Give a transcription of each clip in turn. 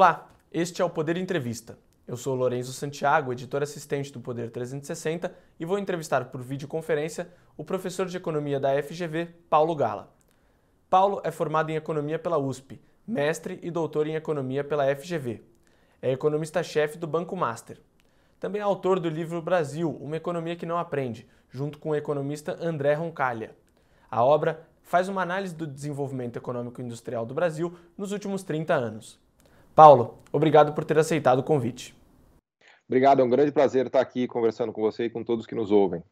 Olá, este é o Poder Entrevista. Eu sou Lorenzo Santiago, editor assistente do Poder 360, e vou entrevistar por videoconferência o professor de economia da FGV, Paulo Gala. Paulo é formado em economia pela USP, mestre e doutor em economia pela FGV. É economista-chefe do Banco Master. Também é autor do livro Brasil, uma economia que não aprende, junto com o economista André Roncalha. A obra faz uma análise do desenvolvimento econômico e industrial do Brasil nos últimos 30 anos. Paulo, obrigado por ter aceitado o convite. Obrigado, é um grande prazer estar aqui conversando com você e com todos que nos ouvem.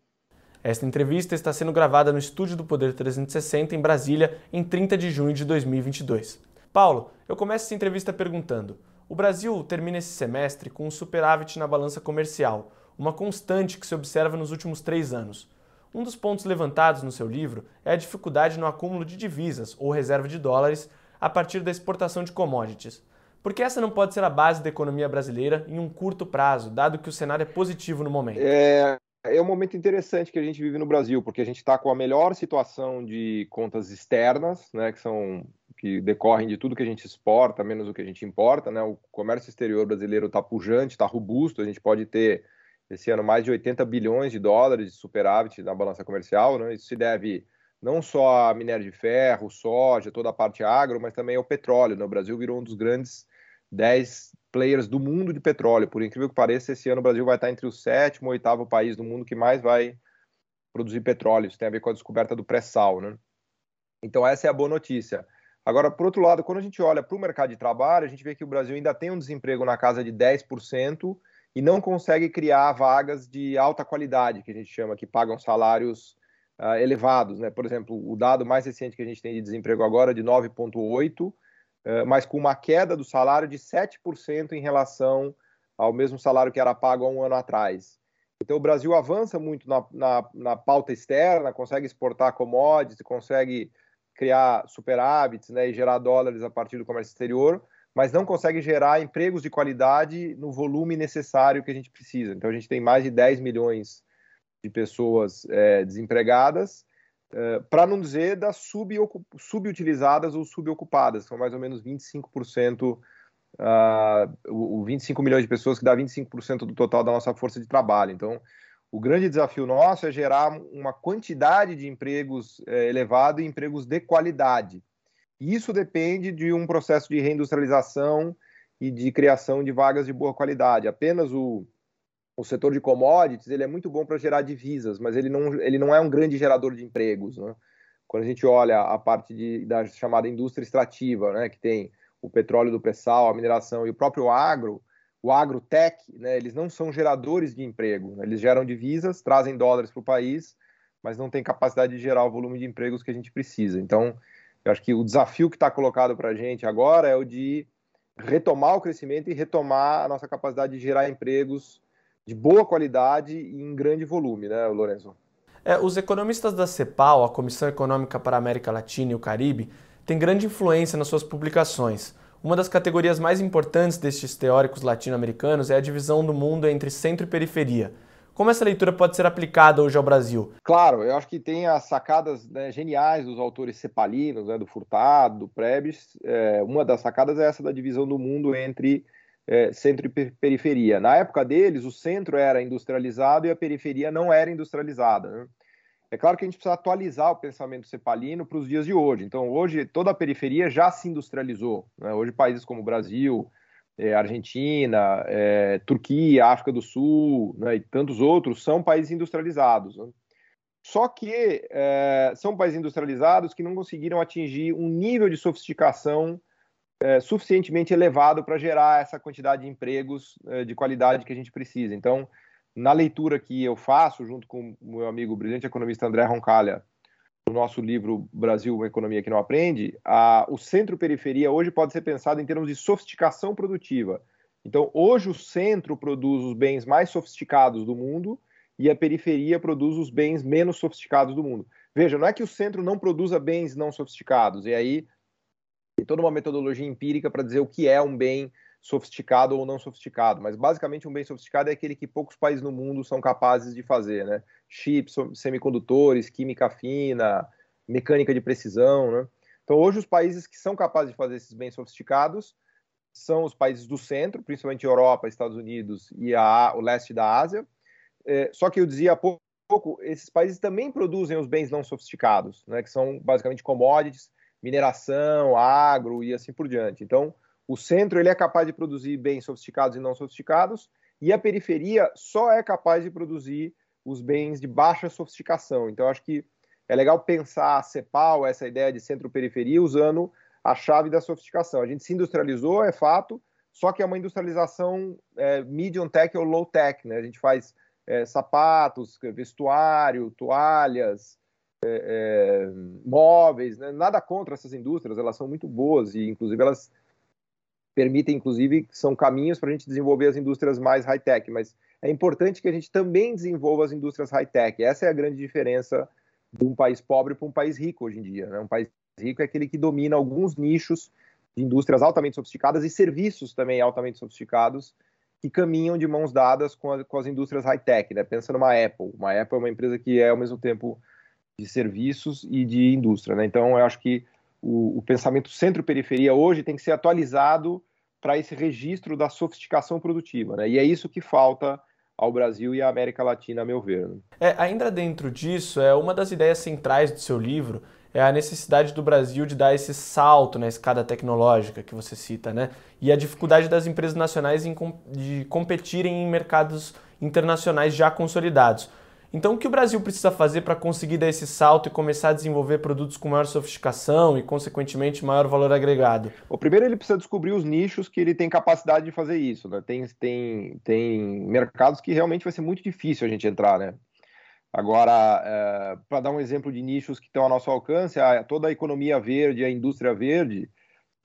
Esta entrevista está sendo gravada no estúdio do Poder 360 em Brasília, em 30 de junho de 2022. Paulo, eu começo essa entrevista perguntando: o Brasil termina esse semestre com um superávit na balança comercial, uma constante que se observa nos últimos três anos. Um dos pontos levantados no seu livro é a dificuldade no acúmulo de divisas ou reserva de dólares a partir da exportação de commodities. Porque essa não pode ser a base da economia brasileira em um curto prazo, dado que o cenário é positivo no momento? É, é um momento interessante que a gente vive no Brasil, porque a gente está com a melhor situação de contas externas, né, que são que decorrem de tudo que a gente exporta, menos o que a gente importa, né? O comércio exterior brasileiro está pujante, está robusto, a gente pode ter esse ano mais de 80 bilhões de dólares de superávit na balança comercial, né? Isso se deve não só a minério de ferro, soja, toda a parte agro, mas também ao petróleo. Né? O Brasil virou um dos grandes 10 players do mundo de petróleo. Por incrível que pareça, esse ano o Brasil vai estar entre o sétimo e oitavo país do mundo que mais vai produzir petróleo. Isso tem a ver com a descoberta do pré-sal. Né? Então, essa é a boa notícia. Agora, por outro lado, quando a gente olha para o mercado de trabalho, a gente vê que o Brasil ainda tem um desemprego na casa de 10% e não consegue criar vagas de alta qualidade, que a gente chama, que pagam salários uh, elevados. Né? Por exemplo, o dado mais recente que a gente tem de desemprego agora é de 9,8%, uh, mas com uma queda do salário de 7% em relação ao mesmo salário que era pago há um ano atrás. Então, o Brasil avança muito na, na, na pauta externa, consegue exportar commodities, consegue criar superávites né, e gerar dólares a partir do comércio exterior, mas não consegue gerar empregos de qualidade no volume necessário que a gente precisa. Então, a gente tem mais de 10 milhões de pessoas é, desempregadas, é, para não dizer das subutilizadas ou subocupadas, são mais ou menos 25%, uh, o, o 25 milhões de pessoas que dá 25% do total da nossa força de trabalho. Então, o grande desafio nosso é gerar uma quantidade de empregos é, elevado e empregos de qualidade. E isso depende de um processo de reindustrialização e de criação de vagas de boa qualidade. Apenas o, o setor de commodities ele é muito bom para gerar divisas, mas ele não, ele não é um grande gerador de empregos. Né? Quando a gente olha a parte de, da chamada indústria extrativa, né, que tem o petróleo do pré-sal, a mineração e o próprio agro, o agrotech, né, eles não são geradores de emprego. Né? Eles geram divisas, trazem dólares para o país, mas não têm capacidade de gerar o volume de empregos que a gente precisa. Então, eu acho que o desafio que está colocado para a gente agora é o de retomar o crescimento e retomar a nossa capacidade de gerar empregos de boa qualidade e em grande volume, né, Lorenzo? É, os economistas da CEPAL, a Comissão Econômica para a América Latina e o Caribe, têm grande influência nas suas publicações. Uma das categorias mais importantes destes teóricos latino-americanos é a divisão do mundo entre centro e periferia. Como essa leitura pode ser aplicada hoje ao Brasil? Claro, eu acho que tem as sacadas né, geniais dos autores cepalinos, né, do Furtado, do Prebes. É, uma das sacadas é essa da divisão do mundo entre é, centro e periferia. Na época deles, o centro era industrializado e a periferia não era industrializada. Né? É claro que a gente precisa atualizar o pensamento cepalino para os dias de hoje. Então, hoje, toda a periferia já se industrializou. Né? Hoje, países como Brasil, é, Argentina, é, Turquia, África do Sul né, e tantos outros são países industrializados. Né? Só que é, são países industrializados que não conseguiram atingir um nível de sofisticação é, suficientemente elevado para gerar essa quantidade de empregos é, de qualidade que a gente precisa. Então, na leitura que eu faço, junto com o meu amigo brilhante economista André Roncalha, no nosso livro Brasil, uma economia que não aprende, a, o centro-periferia hoje pode ser pensado em termos de sofisticação produtiva. Então, hoje o centro produz os bens mais sofisticados do mundo e a periferia produz os bens menos sofisticados do mundo. Veja, não é que o centro não produza bens não sofisticados, e aí tem toda uma metodologia empírica para dizer o que é um bem sofisticado ou não sofisticado, mas basicamente um bem sofisticado é aquele que poucos países no mundo são capazes de fazer, né? Chips, semicondutores, química fina, mecânica de precisão, né? Então hoje os países que são capazes de fazer esses bens sofisticados são os países do centro, principalmente Europa, Estados Unidos e a, o leste da Ásia. É, só que eu dizia há pouco, esses países também produzem os bens não sofisticados, né, que são basicamente commodities, mineração, agro e assim por diante. Então, o centro ele é capaz de produzir bens sofisticados e não sofisticados, e a periferia só é capaz de produzir os bens de baixa sofisticação. Então, acho que é legal pensar a CEPAL, essa ideia de centro-periferia, usando a chave da sofisticação. A gente se industrializou, é fato, só que é uma industrialização é, medium tech ou low tech. Né? A gente faz é, sapatos, vestuário, toalhas, é, é, móveis, né? nada contra essas indústrias, elas são muito boas e, inclusive, elas permitem, inclusive, são caminhos para a gente desenvolver as indústrias mais high-tech, mas é importante que a gente também desenvolva as indústrias high-tech. Essa é a grande diferença de um país pobre para um país rico hoje em dia. Né? Um país rico é aquele que domina alguns nichos de indústrias altamente sofisticadas e serviços também altamente sofisticados que caminham de mãos dadas com, a, com as indústrias high-tech. Né? Pensa numa Apple. Uma Apple é uma empresa que é, ao mesmo tempo, de serviços e de indústria. Né? Então, eu acho que o, o pensamento centro-periferia hoje tem que ser atualizado para esse registro da sofisticação produtiva. Né? E é isso que falta ao Brasil e à América Latina, a meu ver. Né? É, ainda dentro disso, é uma das ideias centrais do seu livro é a necessidade do Brasil de dar esse salto na escada tecnológica que você cita, né? E a dificuldade das empresas nacionais em, de competirem em mercados internacionais já consolidados. Então, o que o Brasil precisa fazer para conseguir dar esse salto e começar a desenvolver produtos com maior sofisticação e, consequentemente, maior valor agregado? O primeiro, ele precisa descobrir os nichos que ele tem capacidade de fazer isso. Né? Tem, tem, tem mercados que realmente vai ser muito difícil a gente entrar, né? Agora, é, para dar um exemplo de nichos que estão ao nosso alcance, a, toda a economia verde, a indústria verde,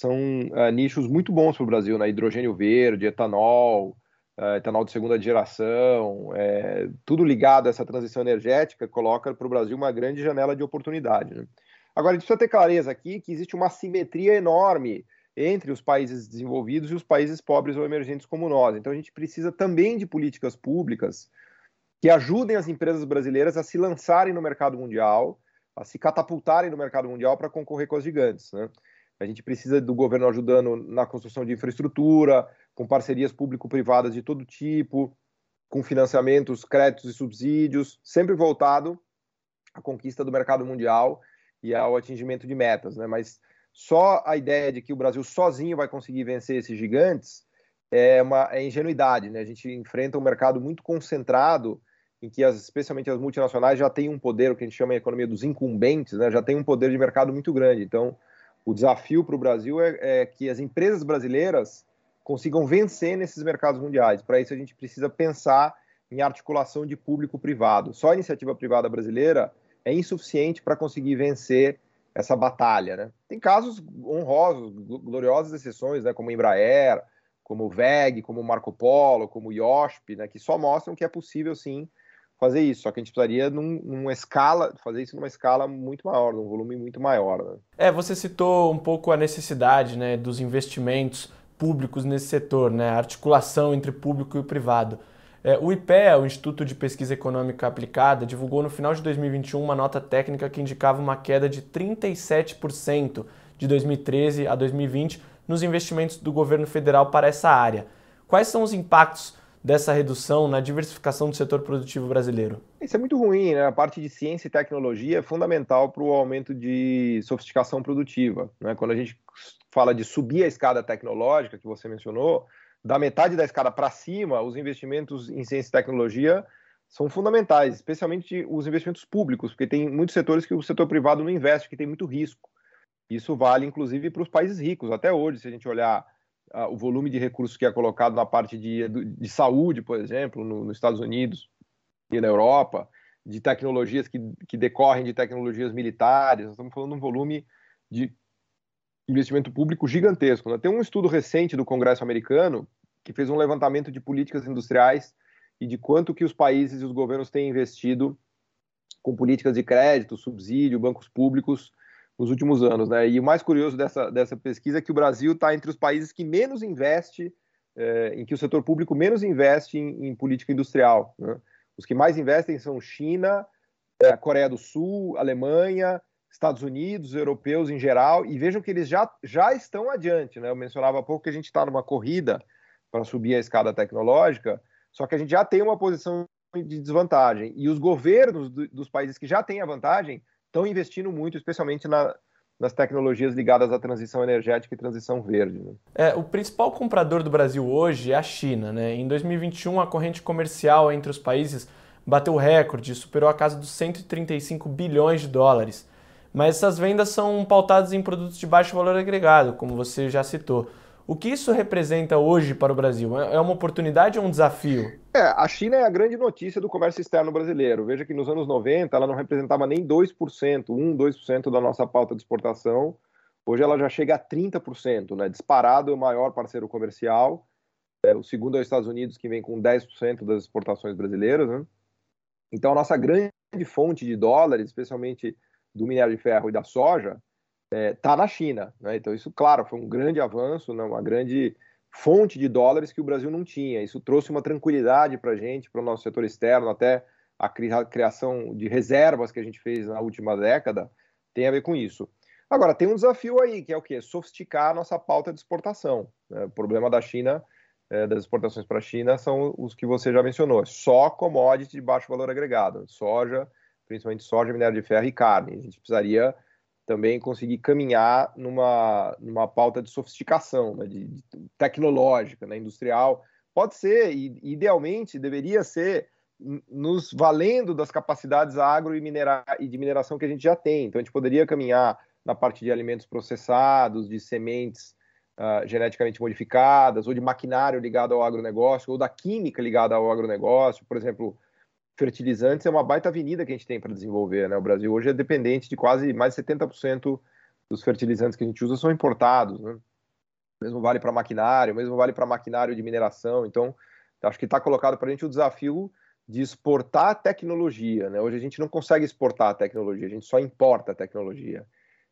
são é, nichos muito bons para o Brasil, né? Hidrogênio verde, etanol, é, etanol de segunda geração, é, tudo ligado a essa transição energética, coloca para o Brasil uma grande janela de oportunidade. Né? Agora, a gente precisa ter clareza aqui que existe uma simetria enorme entre os países desenvolvidos e os países pobres ou emergentes como nós. Então, a gente precisa também de políticas públicas que ajudem as empresas brasileiras a se lançarem no mercado mundial, a se catapultarem no mercado mundial para concorrer com as gigantes. Né? A gente precisa do governo ajudando na construção de infraestrutura, com parcerias público-privadas de todo tipo, com financiamentos, créditos e subsídios, sempre voltado à conquista do mercado mundial e ao atingimento de metas. Né? Mas só a ideia de que o Brasil sozinho vai conseguir vencer esses gigantes é uma é ingenuidade. Né? A gente enfrenta um mercado muito concentrado em que as, especialmente as multinacionais já têm um poder, o que a gente chama de economia dos incumbentes, né, já tem um poder de mercado muito grande. Então, o desafio para o Brasil é, é, que as empresas brasileiras consigam vencer nesses mercados mundiais. Para isso, a gente precisa pensar em articulação de público-privado. Só a iniciativa privada brasileira é insuficiente para conseguir vencer essa batalha. Né? Tem casos honrosos, gloriosas exceções, né, como Embraer, como VEG, como o Marco Polo, como o IOSP, né, que só mostram que é possível sim fazer isso, só que a gente precisaria num, numa escala, fazer isso numa escala muito maior, num volume muito maior. Né? É, você citou um pouco a necessidade né, dos investimentos públicos nesse setor, né, a articulação entre público e privado. É, o IPEA, o Instituto de Pesquisa Econômica Aplicada, divulgou no final de 2021 uma nota técnica que indicava uma queda de 37% de 2013 a 2020 nos investimentos do governo federal para essa área. Quais são os impactos dessa redução na diversificação do setor produtivo brasileiro? Isso é muito ruim, né? A parte de ciência e tecnologia é fundamental para o aumento de sofisticação produtiva. Né? Quando a gente fala de subir a escada tecnológica, que você mencionou, da metade da escada para cima, os investimentos em ciência e tecnologia são fundamentais, especialmente os investimentos públicos, porque tem muitos setores que o setor privado não investe, que tem muito risco. Isso vale, inclusive, para os países ricos. Até hoje, se a gente olhar o volume de recursos que é colocado na parte de, de saúde, por exemplo, no, nos Estados Unidos e na Europa, de tecnologias que, que decorrem de tecnologias militares, nós estamos falando de um volume de investimento público gigantesco. Né? Tem um estudo recente do Congresso americano que fez um levantamento de políticas industriais e de quanto que os países e os governos têm investido com políticas de crédito, subsídio, bancos públicos nos últimos anos. Né? E o mais curioso dessa, dessa pesquisa é que o Brasil está entre os países que menos investe, é, em que o setor público menos investe em, em política industrial. Né? Os que mais investem são China, é, Coreia do Sul, Alemanha, Estados Unidos, europeus em geral, e vejam que eles já, já estão adiante. Né? Eu mencionava há pouco que a gente está numa corrida para subir a escada tecnológica, só que a gente já tem uma posição de desvantagem. E os governos do, dos países que já têm a vantagem estão investindo muito, especialmente na, nas tecnologias ligadas à transição energética e transição verde. Né? É, o principal comprador do Brasil hoje é a China. Né? Em 2021, a corrente comercial entre os países bateu recorde superou a casa dos 135 bilhões de dólares. Mas essas vendas são pautadas em produtos de baixo valor agregado, como você já citou. O que isso representa hoje para o Brasil? É uma oportunidade ou um desafio? É, a China é a grande notícia do comércio externo brasileiro. Veja que nos anos 90 ela não representava nem 2%, 1, 2% da nossa pauta de exportação. Hoje ela já chega a 30%, né? Disparado é o maior parceiro comercial. É, o segundo é os Estados Unidos, que vem com 10% das exportações brasileiras. Né? Então a nossa grande fonte de dólares, especialmente do minério de ferro e da soja está é, tá na China. Né? Então, isso, claro, foi um grande avanço, né? uma grande fonte de dólares que o Brasil não tinha. Isso trouxe uma tranquilidade para a gente, para o nosso setor externo, até a criação de reservas que a gente fez na última década tem a ver com isso. Agora, tem um desafio aí, que é o quê? Sofisticar a nossa pauta de exportação. Né? O problema da China, é, das exportações para a China, são os que você já mencionou. Só commodity de baixo valor agregado. Soja, principalmente soja, minério de ferro e carne. A gente precisaria também conseguir caminhar numa, numa pauta de sofisticação, né, de, de, tecnológica, né, industrial. Pode ser, e idealmente deveria ser nos valendo das capacidades agro e, minera, e de mineração que a gente já tem. Então a gente poderia caminhar na parte de alimentos processados, de sementes uh, geneticamente modificadas, ou de maquinário ligado ao agronegócio, ou da química ligada ao agronegócio. Por exemplo, fertilizantes é uma baita avenida que a gente tem para desenvolver. Né? O Brasil hoje é dependente de quase mais de 70% dos fertilizantes que a gente usa são importados. Né? Mesmo vale para maquinário, mesmo vale para maquinário de mineração. Então, acho que está colocado para a gente o desafio de exportar tecnologia. Né? Hoje a gente não consegue exportar a tecnologia, a gente só importa a tecnologia.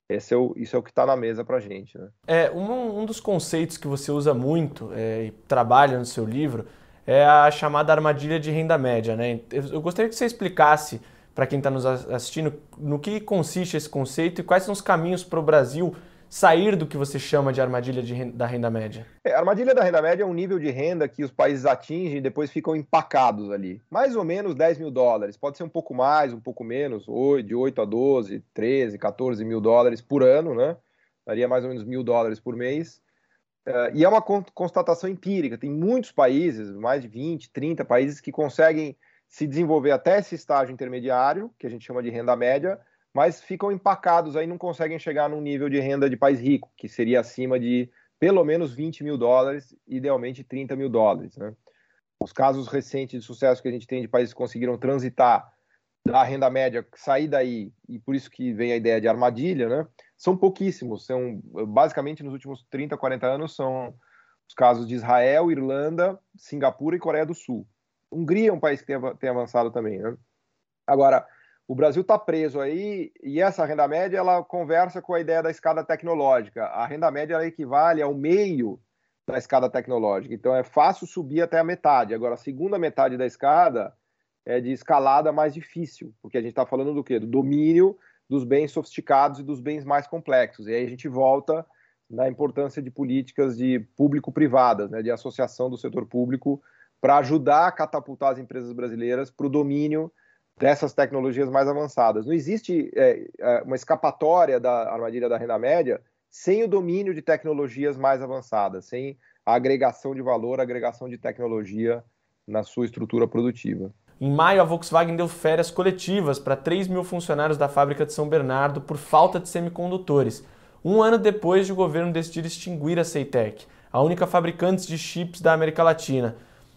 Esse é o, isso é o que está na mesa para a gente. Né? É, um, um, dos conceitos que você usa muito é, e trabalha no seu livro é a chamada armadilha de renda média. Né? Eu gostaria que você explicasse para quem está nos assistindo no que consiste esse conceito e quais são os caminhos para o Brasil sair do que você chama de armadilha de renda, da renda média? É, a armadilha da renda média é um nível de renda que os países atingem e depois ficam empacados ali. Mais ou menos 10 mil dólares. Pode ser um pouco mais, um pouco menos, de 8 a 12, 13, 14 mil dólares por ano, né? Daria mais ou menos mil dólares por mês. Uh, e é uma constatação empírica. Tem muitos países, mais de 20, 30 países, que conseguem se desenvolver até esse estágio intermediário, que a gente chama de renda média, mas ficam empacados aí, não conseguem chegar num nível de renda de país rico, que seria acima de pelo menos 20 mil dólares, idealmente 30 mil dólares. Né? Os casos recentes de sucesso que a gente tem de países que conseguiram transitar da renda média, sair daí, e por isso que vem a ideia de armadilha, né? são pouquíssimos. São, basicamente, nos últimos 30, 40 anos, são os casos de Israel, Irlanda, Singapura e Coreia do Sul. Hungria é um país que tem, tem avançado também. Né? Agora, o Brasil está preso aí e essa renda média ela conversa com a ideia da escada tecnológica. A renda média ela equivale ao meio da escada tecnológica. Então é fácil subir até a metade. Agora, a segunda metade da escada é de escalada mais difícil, porque a gente está falando do quê? Do domínio dos bens sofisticados e dos bens mais complexos. E aí a gente volta na importância de políticas de público-privadas, né, de associação do setor público, para ajudar a catapultar as empresas brasileiras para o domínio dessas tecnologias mais avançadas. Não existe é, é, uma escapatória da armadilha da renda média sem o domínio de tecnologias mais avançadas, sem a agregação de valor, a agregação de tecnologia na sua estrutura produtiva. Em maio, a Volkswagen deu férias coletivas para 3 mil funcionários da fábrica de São Bernardo por falta de semicondutores, um ano depois de o governo decidir extinguir a Ceitec, a única fabricante de chips da América Latina.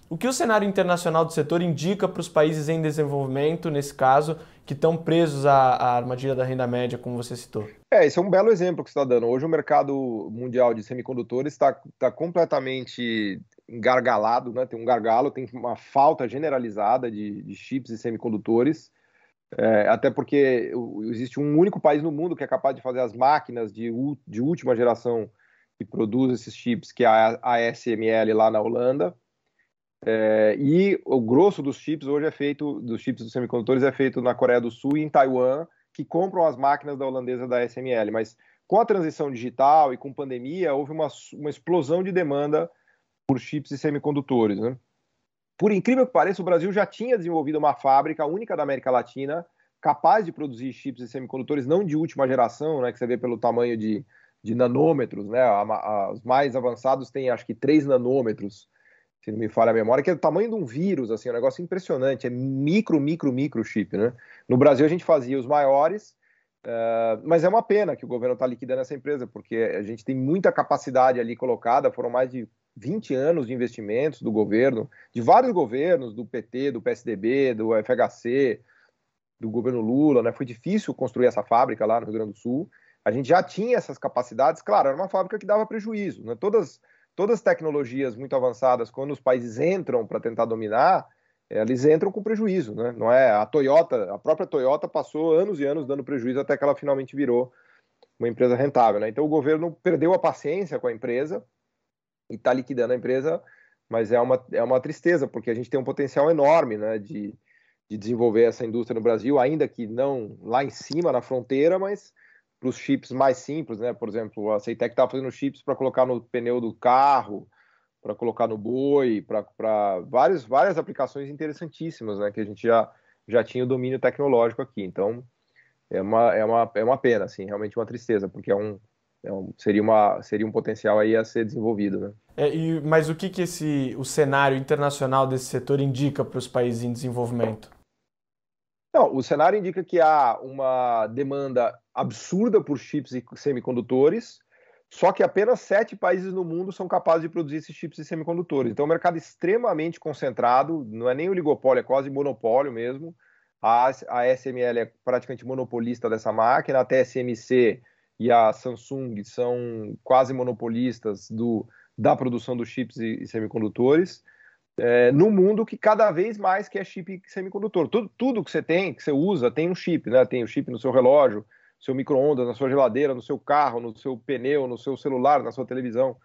O que o cenário internacional do setor indica para os países em desenvolvimento, nesse caso, que estão presos à, à, armadilha da renda média, como você citou? É, esse é um belo exemplo que você está dando. Hoje o mercado mundial de semicondutores está tá completamente engargalado, né? tem um gargalo, tem uma falta generalizada de, de chips e semicondutores, é, até porque existe um único país no mundo que é capaz de fazer as máquinas de, de última geração que produz esses chips, que é a ASML lá na Holanda. É, e o grosso dos chips hoje é feito, dos chips dos semicondutores é feito na Coreia do Sul e em Taiwan, que compram as máquinas da holandesa da SML, mas com a transição digital e com pandemia, houve uma, uma explosão de demanda por chips e semicondutores. Né? Por incrível que pareça, o Brasil já tinha desenvolvido uma fábrica única da América Latina capaz de produzir chips e semicondutores não de última geração, né, que você vê pelo tamanho de, de nanômetros, né, os mais avançados têm acho que 3 nanômetros, se não me falha a memória, que é o tamanho de um vírus, assim, é um negócio impressionante, é micro, micro, micro chip, né? No Brasil a gente fazia os maiores, uh, mas é uma pena que o governo está liquidando essa empresa, porque a gente tem muita capacidade ali colocada, foram mais de 20 anos de investimentos do governo, de vários governos, do PT, do PSDB, do FHC, do governo Lula, né? Foi difícil construir essa fábrica lá no Rio Grande do Sul. A gente já tinha essas capacidades, claro, era uma fábrica que dava prejuízo, né? Todas todas as tecnologias muito avançadas, quando os países entram para tentar dominar, eles entram com prejuízo, né? Não é a Toyota, a própria Toyota passou anos e anos dando prejuízo até que ela finalmente virou uma empresa rentável, né? Então o governo perdeu a paciência com a empresa e está liquidando a empresa, mas é uma, é uma tristeza porque a gente tem um potencial enorme, né? De, de desenvolver essa indústria no Brasil, ainda que não lá em cima na fronteira, mas para os chips mais simples, né? Por exemplo, a Ceitec estava fazendo chips para colocar no pneu do carro, para colocar no boi, para várias, várias aplicações interessantíssimas, né? Que a gente já, já tinha o domínio tecnológico aqui. Então, é uma, é uma, é uma pena, assim, realmente uma tristeza, porque é um, um, seria, uma, seria um potencial aí a ser desenvolvido, né? É, e, mas o que, que esse, o cenário internacional desse setor indica para os países em desenvolvimento? Não, o cenário indica que há uma demanda absurda por chips e semicondutores, só que apenas sete países no mundo são capazes de produzir esses chips e semicondutores. Então, é um mercado extremamente concentrado, não é nem oligopólio, é quase monopólio mesmo. A, a SML é praticamente monopolista dessa máquina, a TSMC e a Samsung são quase monopolistas do, da produção dos chips e, e semicondutores é, no mundo que cada vez mais quer chip semicondutor. Tudo, tudo que você tem, que você usa, tem um chip, né? Tem o um chip no seu relógio, seu micro-ondas, na sua geladeira, no seu carro, no seu pneu, no seu celular, na sua televisão.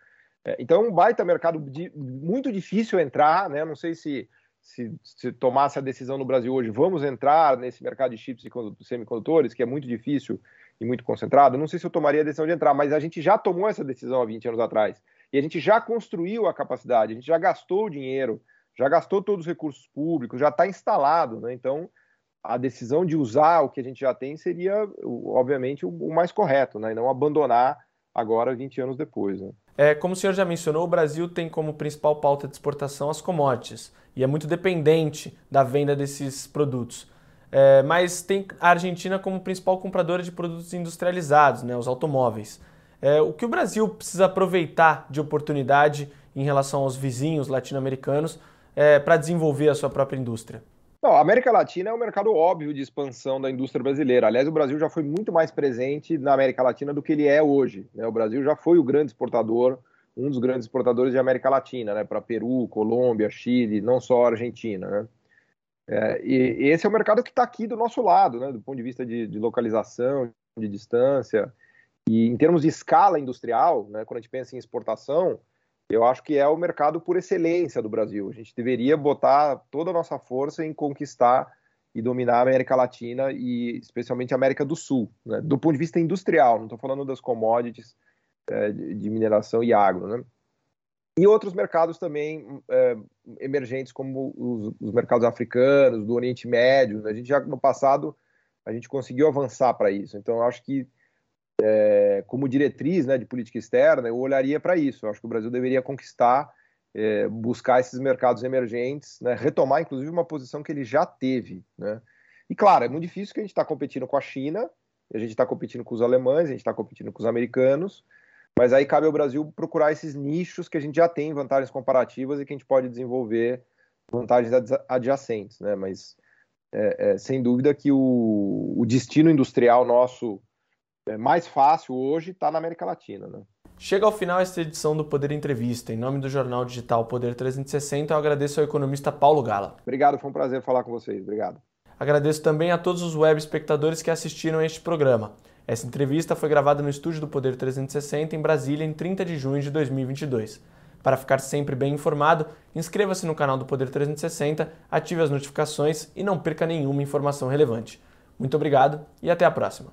É, então é um baita mercado de, muito difícil entrar, né? Não sei se, se, se, tomasse a decisão no Brasil hoje, vamos entrar nesse mercado de chips e semicondutores, que é muito difícil e muito concentrado. Não sei se eu tomaria a decisão de entrar, mas a gente já tomou essa decisão há 20 anos atrás. E a gente já construiu a capacidade, a gente já gastou o dinheiro, já gastou todos os recursos públicos, já está instalado, né? Então, a decisão de usar o que a gente já tem seria, obviamente, o mais correto, né? E não abandonar agora, 20 anos depois. Né? É, como o senhor já mencionou, o Brasil tem como principal pauta de exportação as commodities e é muito dependente da venda desses produtos. É, mas tem a Argentina como principal compradora de produtos industrializados, né, os automóveis. É, o que o Brasil precisa aproveitar de oportunidade em relação aos vizinhos latino-americanos é, para desenvolver a sua própria indústria? Não, a América Latina é um mercado óbvio de expansão da indústria brasileira. Aliás, o Brasil já foi muito mais presente na América Latina do que ele é hoje. Né? O Brasil já foi o grande exportador, um dos grandes exportadores de América Latina, né? para Peru, Colômbia, Chile, não só Argentina. Né? É, e, esse é o mercado que está aqui do nosso lado, né? do ponto de vista de, de localização, de distância. E em termos de escala industrial, né, quando a gente pensa em exportação, eu acho que é o mercado por excelência do Brasil. A gente deveria botar toda a nossa força em conquistar e dominar a América Latina e especialmente a América do Sul, né, do ponto de vista industrial, não estou falando das commodities é, de mineração e agro. Né? E outros mercados também é, emergentes, como os, os, mercados africanos, do Oriente Médio. A gente já no passado a gente conseguiu avançar para isso. Então, eu acho que é, como diretriz né, de política externa, eu olharia para isso. Eu acho que o Brasil deveria conquistar, é, buscar esses mercados emergentes, né, retomar, inclusive, uma posição que ele já teve. Né? E, claro, é muito difícil que a gente está competindo com a China, a gente está competindo com os alemães, a gente está competindo com os americanos, mas aí cabe ao Brasil procurar esses nichos que a gente já tem vantagens comparativas e que a gente pode desenvolver vantagens adjacentes. Né? Mas, é, é, sem dúvida que o, o destino industrial nosso é mais fácil hoje está na América Latina. Né? Chega ao final esta edição do Poder Entrevista. Em nome do jornal digital Poder 360, eu agradeço ao economista Paulo Gala. Obrigado, foi um prazer falar com vocês. Obrigado. Agradeço também a todos os web espectadores que assistiram a este programa. Essa entrevista foi gravada no estúdio do Poder 360 em Brasília em 30 de junho de 2022. Para ficar sempre bem informado, inscreva-se no canal do Poder 360, ative as notificações e não perca nenhuma informação relevante. Muito obrigado e até a próxima.